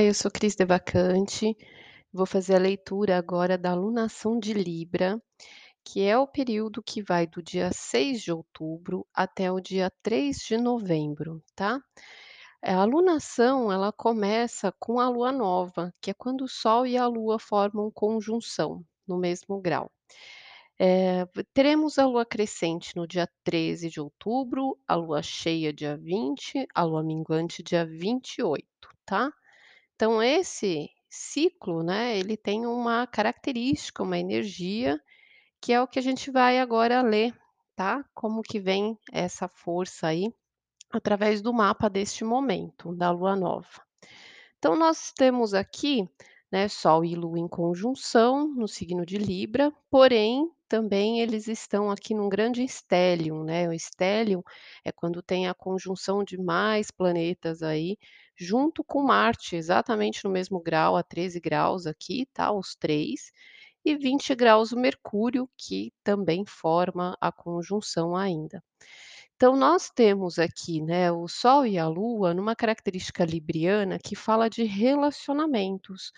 Eu sou Cris Devacante, vou fazer a leitura agora da alunação de Libra, que é o período que vai do dia 6 de outubro até o dia 3 de novembro, tá? A alunação, ela começa com a lua nova, que é quando o Sol e a Lua formam conjunção no mesmo grau. Eh, teremos a lua crescente no dia 13 de outubro, a lua cheia dia 20, a lua minguante dia 28, tá? Então esse ciclo, né, ele tem uma característica, uma energia, que é o que a gente vai agora ler, tá? Como que vem essa força aí, através do mapa deste momento, da lua nova. Então nós temos aqui, né, Sol e Lua em conjunção no signo de Libra, porém também eles estão aqui num grande estélio, né? O estélio é quando tem a conjunção de mais planetas aí, junto com Marte, exatamente no mesmo grau, a 13 graus aqui, tá? Os 3, e 20 graus o Mercúrio, que também forma a conjunção ainda. Então nós temos aqui, né, o Sol e a Lua numa característica libriana que fala de relacionamentos,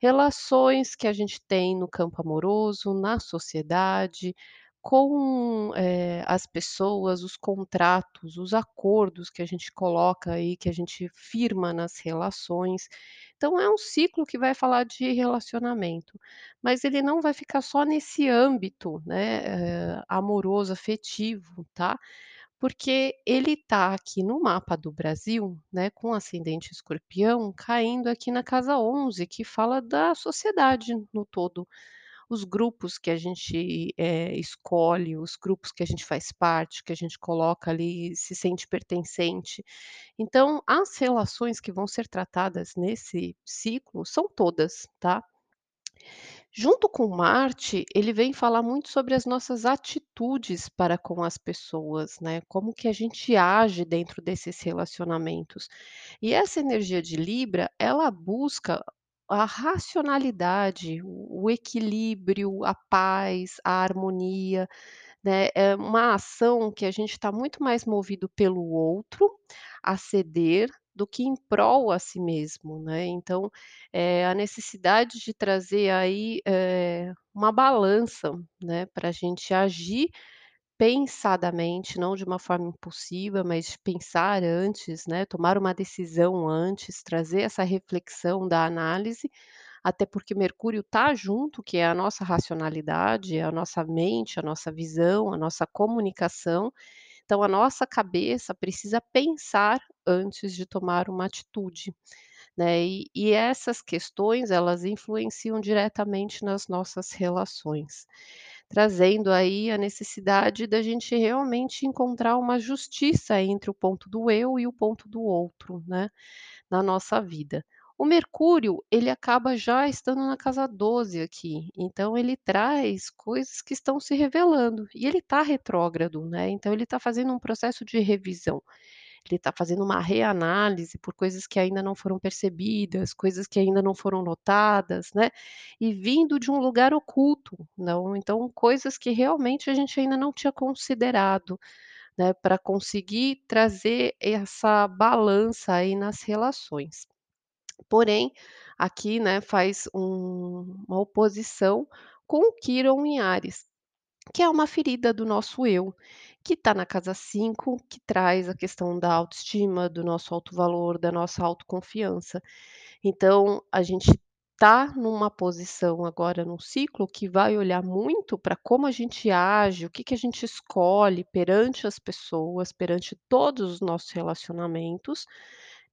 relações que a gente tem no campo amoroso, na sociedade, com, eh, as pessoas, os contratos, os acordos que a gente coloca aí, que a gente firma nas relações. Então é um ciclo que vai falar de relacionamento, mas ele não vai ficar só nesse âmbito, né, eh, amoroso, afetivo, tá? Porque ele tá aqui no mapa do Brasil, né, com ascendente escorpião, caindo aqui na casa 11, que fala da sociedade no todo. Os grupos que a gente, eh, escolhe, os grupos que a gente faz parte, que a gente coloca ali, se sente pertencente. Então, as relações que vão ser tratadas nesse ciclo são todas, tá? Junto com Marte, ele vem falar muito sobre as nossas atitudes para com as pessoas, né, como que a gente age dentro desses relacionamentos. E essa energia de Libra, ela busca a racionalidade, o equilíbrio, a paz, a harmonia, né, é uma ação que a gente está muito mais movido pelo outro, a ceder, do que em prol a si mesmo, né. Então, eh, a necessidade de trazer aí, eh, uma balança, né, pra gente agir pensadamente, não de uma forma impulsiva, mas pensar antes, né, tomar uma decisão antes, trazer essa reflexão da análise, até porque Mercúrio tá junto, que é a nossa racionalidade, é a nossa mente, a nossa visão, a nossa comunicação. Então a nossa cabeça precisa pensar antes de tomar uma atitude, né. E e essas questões, elas influenciam diretamente nas nossas relações, trazendo aí a necessidade da gente realmente encontrar uma justiça entre o ponto do eu e o ponto do outro, né, na nossa vida. O Mercúrio, ele acaba já estando na casa 12 aqui, então ele traz coisas que estão se revelando, e ele tá retrógrado, né, então ele tá fazendo um processo de revisão. Ele tá fazendo uma reanálise por coisas que ainda não foram percebidas, coisas que ainda não foram notadas, né, e vindo de um lugar oculto, não então coisas que realmente a gente ainda não tinha considerado, né, pra conseguir trazer essa balança aí nas relações. Porém, aqui, né, faz um uma oposição com o Quirón em Áries, que é uma ferida do nosso eu, que tá na casa 5, que traz a questão da autoestima, do nosso alto valor, da nossa autoconfiança. Então, a gente tá numa posição agora num ciclo que vai olhar muito pra como a gente age, o que que a gente escolhe perante as pessoas, perante todos os nossos relacionamentos,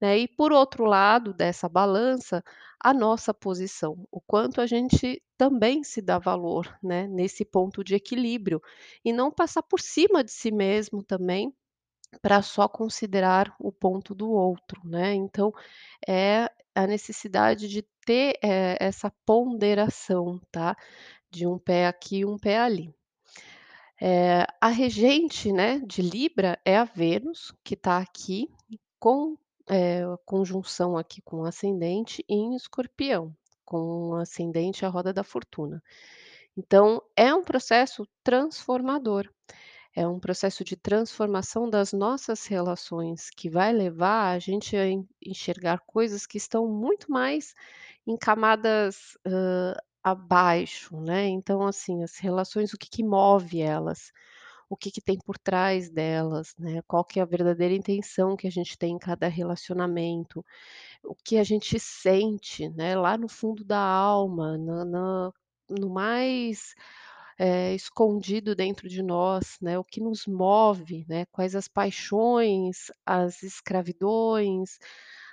né, e por outro lado dessa balança, a nossa posição, o quanto a gente também se dá valor, né, nesse ponto de equilíbrio, e não passar por cima de si mesmo também, pra só considerar o ponto do outro, né. Então, é a necessidade de ter, eh, essa ponderação, tá, de um pé aqui e um pé ali. Eh, a regente, né, de Libra é a Vênus, que tá aqui com, eh, conjunção aqui com o ascendente em Escorpião, com o ascendente a roda da fortuna. Então é um processo transformador. É um processo de transformação das nossas relações, que vai levar a gente a en enxergar coisas que estão muito mais em camadas, hã, abaixo, né. Então, assim, as relações, o que que move elas, o que que tem por trás delas, né, qual que é a verdadeira intenção que a gente tem em cada relacionamento, o que a gente sente, né, lá no fundo da alma, na no mais, eh, escondido dentro de nós, né, o que nos move, né, quais as paixões, as escravidões,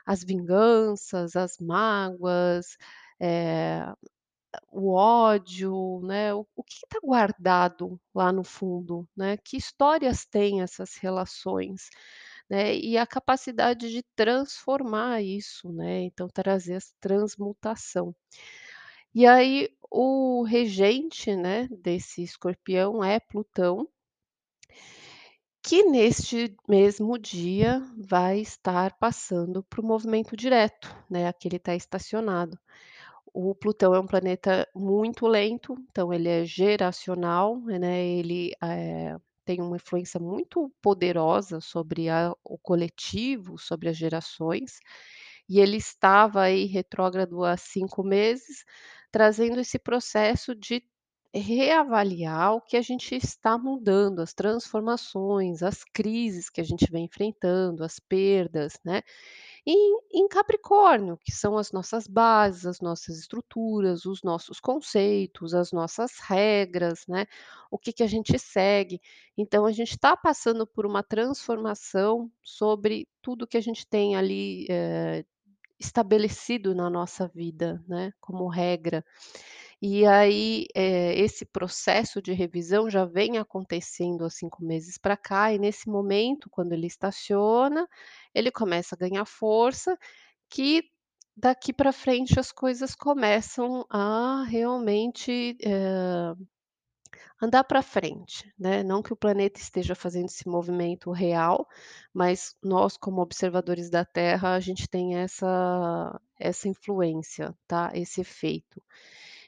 as vinganças, as mágoas, eh, o ódio, né, o o que está guardado lá no fundo, né, que histórias têm essas relações, né, e a capacidade de transformar isso, né, então trazer essa transmutação. E aí o regente, né, desse escorpião é Plutão que neste mesmo dia vai estar passando para o movimento direto, né, aqui ele está estacionado. O Plutão é um planeta muito lento, então ele é geracional, né, ele, eh, tem uma influência muito poderosa sobre a o coletivo, sobre as gerações, e ele estava aí retrógrado há 5 meses, trazendo esse processo de reavaliar o que a gente está mudando, as transformações, as crises que a gente vem enfrentando, as perdas, né. Em em Capricórnio, que são as nossas bases, as nossas estruturas, os nossos conceitos, as nossas regras, né, o que que a gente segue. Então a gente está passando por uma transformação sobre tudo que a gente tem ali, eh, estabelecido na nossa vida, né, como regra. E aí, eh, esse processo de revisão já vem acontecendo há 5 meses para cá, e nesse momento, quando ele estaciona, ele começa a ganhar força, que daqui para frente as coisas começam a realmente, eh, andar para frente, né, não que o planeta esteja fazendo esse movimento real, mas nós como observadores da Terra, a gente tem essa essa influência, tá, esse efeito.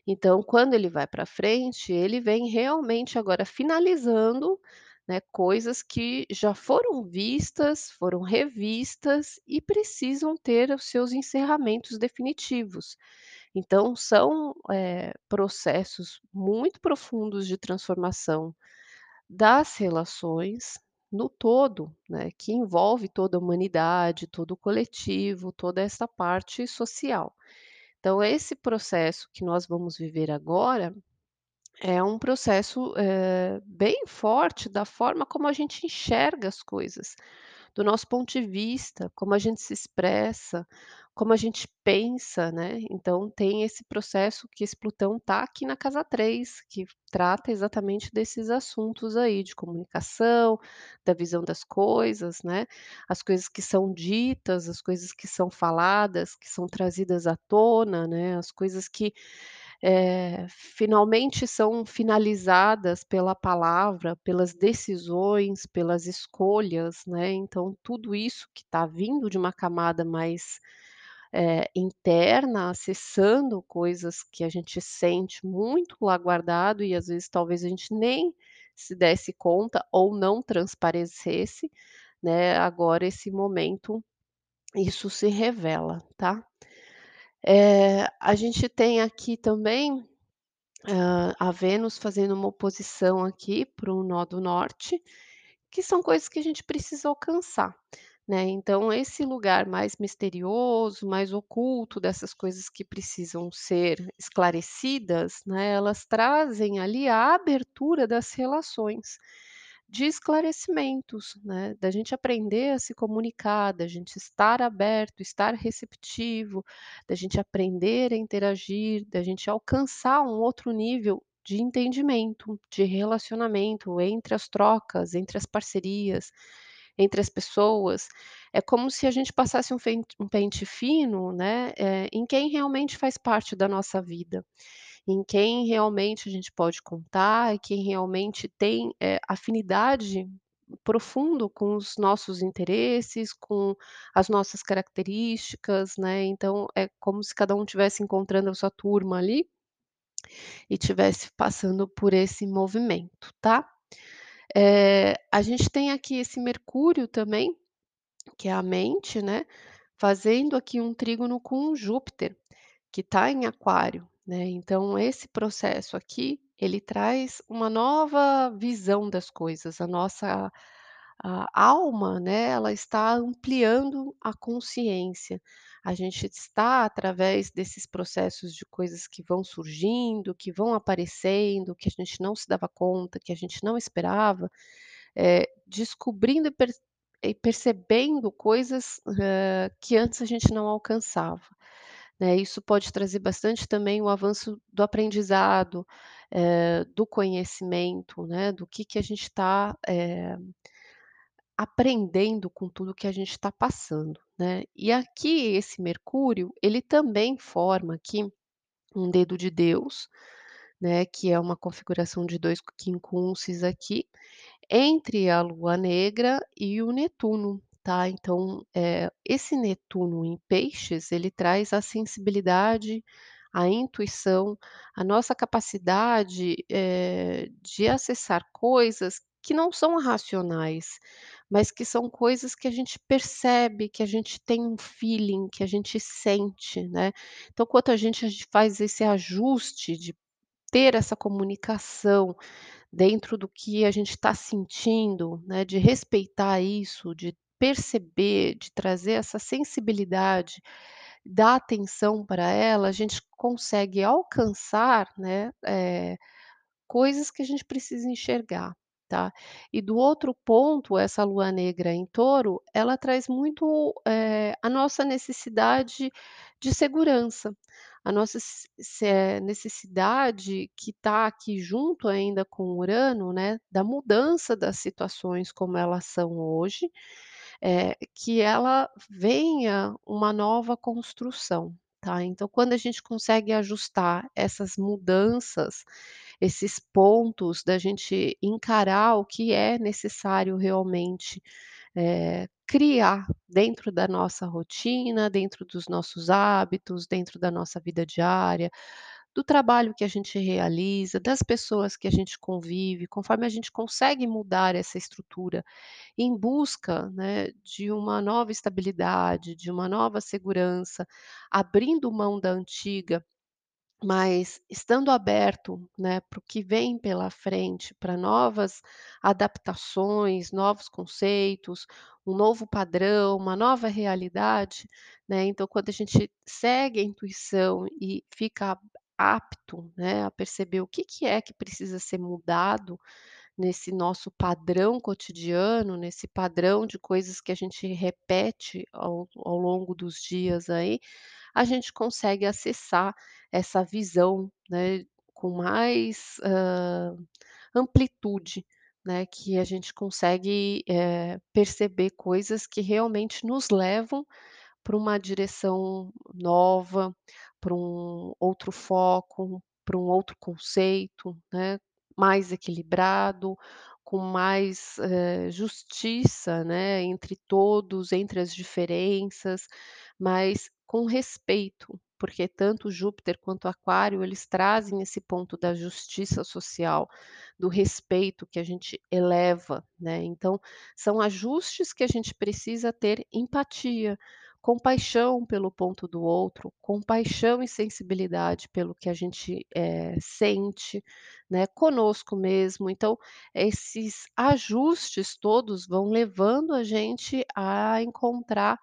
Então quando ele vai para frente, ele vem realmente agora finalizando, né, coisas que já foram vistas, foram revistas e precisam ter os seus encerramentos definitivos. Então são, eh, processos muito profundos de transformação das relações no todo, né, que envolve toda a humanidade, todo o coletivo, toda essa parte social. Então esse processo que nós vamos viver agora, é um processo, eh, bem forte da forma como a gente enxerga as coisas, do nosso ponto de vista, como a gente se expressa, como a gente pensa, né. Então tem esse processo que esse Plutão está aqui na casa 3, que trata exatamente desses assuntos aí de comunicação, da visão das coisas, né, as coisas que são ditas, as coisas que são faladas, que são trazidas à tona, né, as coisas que, eh, finalmente são finalizadas pela palavra, pelas decisões, pelas escolhas, né, então tudo isso que está vindo de uma camada mais, eh, interna, acessando coisas que a gente sente muito lá guardado e às vezes talvez a gente nem se desse conta ou não transparecesse, né, agora esse momento, isso se revela, tá. Eh, a gente tem aqui também, hã, a Vênus fazendo uma oposição aqui para o nó do norte, que são coisas que a gente precisa alcançar, né, então esse lugar mais misterioso, mais oculto dessas coisas que precisam ser esclarecidas, né, elas trazem ali a abertura das relações, de esclarecimentos, né, da gente aprender a se comunicar, da gente estar aberto, estar receptivo, da gente aprender a interagir, da gente alcançar um outro nível de entendimento, de relacionamento entre as trocas, entre as parcerias, entre as pessoas. É como se a gente passasse um um pente fino, né, eh, em quem realmente faz parte da nossa vida, em quem realmente a gente pode contar e quem realmente tem, eh, afinidade profundo com os nossos interesses, com as nossas características, né, então é como se cada um tivesse encontrando a sua turma ali e tivesse passando por esse movimento, tá. Eh, a gente tem aqui esse Mercúrio também, que é a mente, né, fazendo aqui um trígono com Júpiter, que está em Aquário, né. Então esse processo aqui, ele traz uma nova visão das coisas, a nossa a alma, né, ela está ampliando a consciência. A gente está, através desses processos de coisas que vão surgindo, que vão aparecendo, que a gente não se dava conta, que a gente não esperava, eh, descobrindo e per e percebendo coisas, hã, que antes a gente não alcançava, né. Isso pode trazer bastante também o avanço do aprendizado, eh, do conhecimento, né, do que que a gente está, eh, aprendendo com tudo que a gente está passando, né. E aqui esse Mercúrio, ele também forma aqui um dedo de Deus, né, que é uma configuração de 2 quincunces aqui, entre a Lua negra e o Netuno, tá. Então, eh, esse Netuno em Peixes, ele traz a sensibilidade, a intuição, a nossa capacidade, eh, de acessar coisas que não são racionais, mas que são coisas que a gente percebe, que a gente tem um feeling, que a gente sente, né. Então, quanto a gente faz esse ajuste de ter essa comunicação dentro do que a gente está sentindo, né, de respeitar isso, de perceber, de trazer essa sensibilidade, dar atenção para ela, a gente consegue alcançar, né, eh, coisas que a gente precisa enxergar, tá. E do outro ponto, essa Lua negra em Touro, ela traz muito, eh, a nossa necessidade de segurança, a nossa eh, necessidade que está aqui junto ainda com Urano, né, da mudança das situações como elas são hoje, eh, que ela venha uma nova construção, tá. Então quando a gente consegue ajustar essas mudanças, esses pontos da gente encarar o que é necessário realmente, eh, criar dentro da nossa rotina, dentro dos nossos hábitos, dentro da nossa vida diária, do trabalho que a gente realiza, das pessoas que a gente convive, conforme a gente consegue mudar essa estrutura em busca, né, de uma nova estabilidade, de uma nova segurança, abrindo mão da antiga, mas estando aberto, né, para o que vem pela frente, para novas adaptações, novos conceitos, um novo padrão, uma nova realidade, né. Então quando a gente segue a intuição e fica apto, né, a perceber o que que é que precisa ser mudado nesse nosso padrão cotidiano, nesse padrão de coisas que a gente repete ao ao longo dos dias aí, a gente consegue acessar essa visão, né, com mais, hã, amplitude, né, que a gente consegue, eh, perceber coisas que realmente nos levam para uma direção nova, para um outro foco, para um outro conceito, né, mais equilibrado, com mais, eh, justiça, né, entre todos, entre as diferenças, mas com respeito, porque tanto Júpiter quanto Aquário, eles trazem esse ponto da justiça social, do respeito que a gente eleva, né. Então, são ajustes que a gente precisa ter empatia, compaixão pelo ponto do outro, compaixão e sensibilidade pelo que a gente, eh, sente, né, conosco mesmo. Então, esses ajustes todos vão levando a gente a encontrar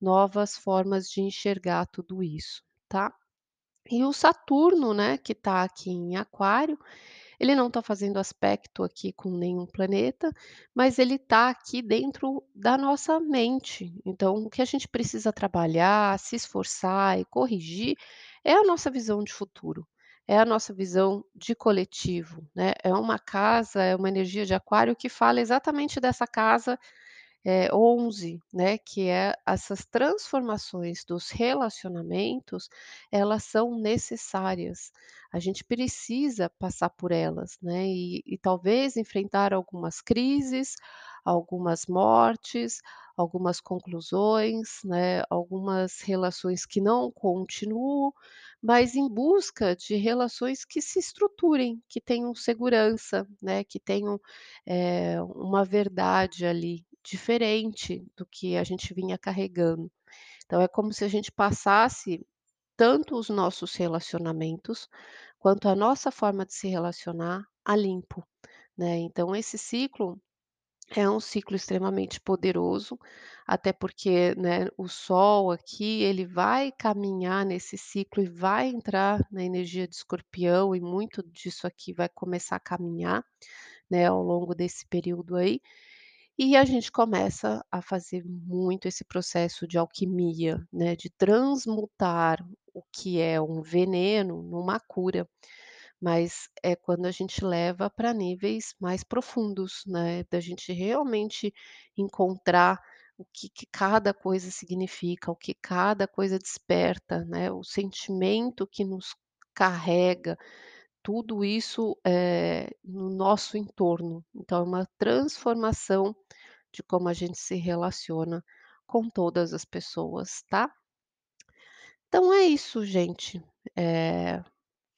novas formas de enxergar tudo isso, tá. E o Saturno, né, que está aqui em Aquário, ele não está fazendo aspecto aqui com nenhum planeta, mas ele está aqui dentro da nossa mente. Então o que a gente precisa trabalhar, se esforçar e corrigir, é a nossa visão de futuro, é a nossa visão de coletivo, né. É uma casa, é uma energia de Aquário que fala exatamente dessa casa, eh, 11, né, que é essas transformações dos relacionamentos, elas são necessárias. A gente precisa passar por elas, né, e e talvez enfrentar algumas crises, algumas mortes, algumas conclusões, né, algumas relações que não continuam, mas em busca de relações que se estruturem, que tenham segurança, né, que tenham, eh, uma verdade ali, diferente do que a gente vinha carregando. Então é como se a gente passasse tanto os nossos relacionamentos, quanto a nossa forma de se relacionar a limpo, né. Então esse ciclo é um ciclo extremamente poderoso, até porque, né, o Sol aqui, ele vai caminhar nesse ciclo e vai entrar na energia de Escorpião e muito disso aqui vai começar a caminhar, né, ao longo desse período aí. E a gente começa a fazer muito esse processo de alquimia, né, de transmutar o que é um veneno numa cura, mas é quando a gente leva para níveis mais profundos, né, da gente realmente encontrar o que que cada coisa significa, o que cada coisa desperta, né, o sentimento que nos carrega, tudo isso, eh, no nosso entorno. Então é uma transformação de como a gente se relaciona com todas as pessoas, tá? Então é isso, gente. Eh,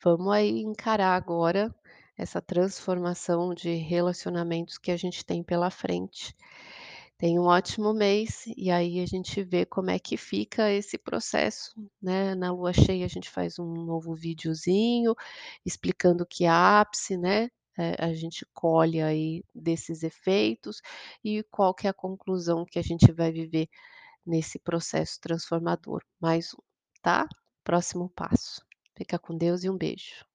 vamos aí encarar agora essa transformação de relacionamentos que a gente tem pela frente. Tenha um ótimo mês e aí a gente vê como é que fica esse processo, né. Na lua cheia a gente faz um novo videozinho explicando que ápice, né, eh, a gente colhe aí desses efeitos e qual que é a conclusão que a gente vai viver nesse processo transformador. Mais um, tá? Próximo passo. Fica com Deus e um beijo.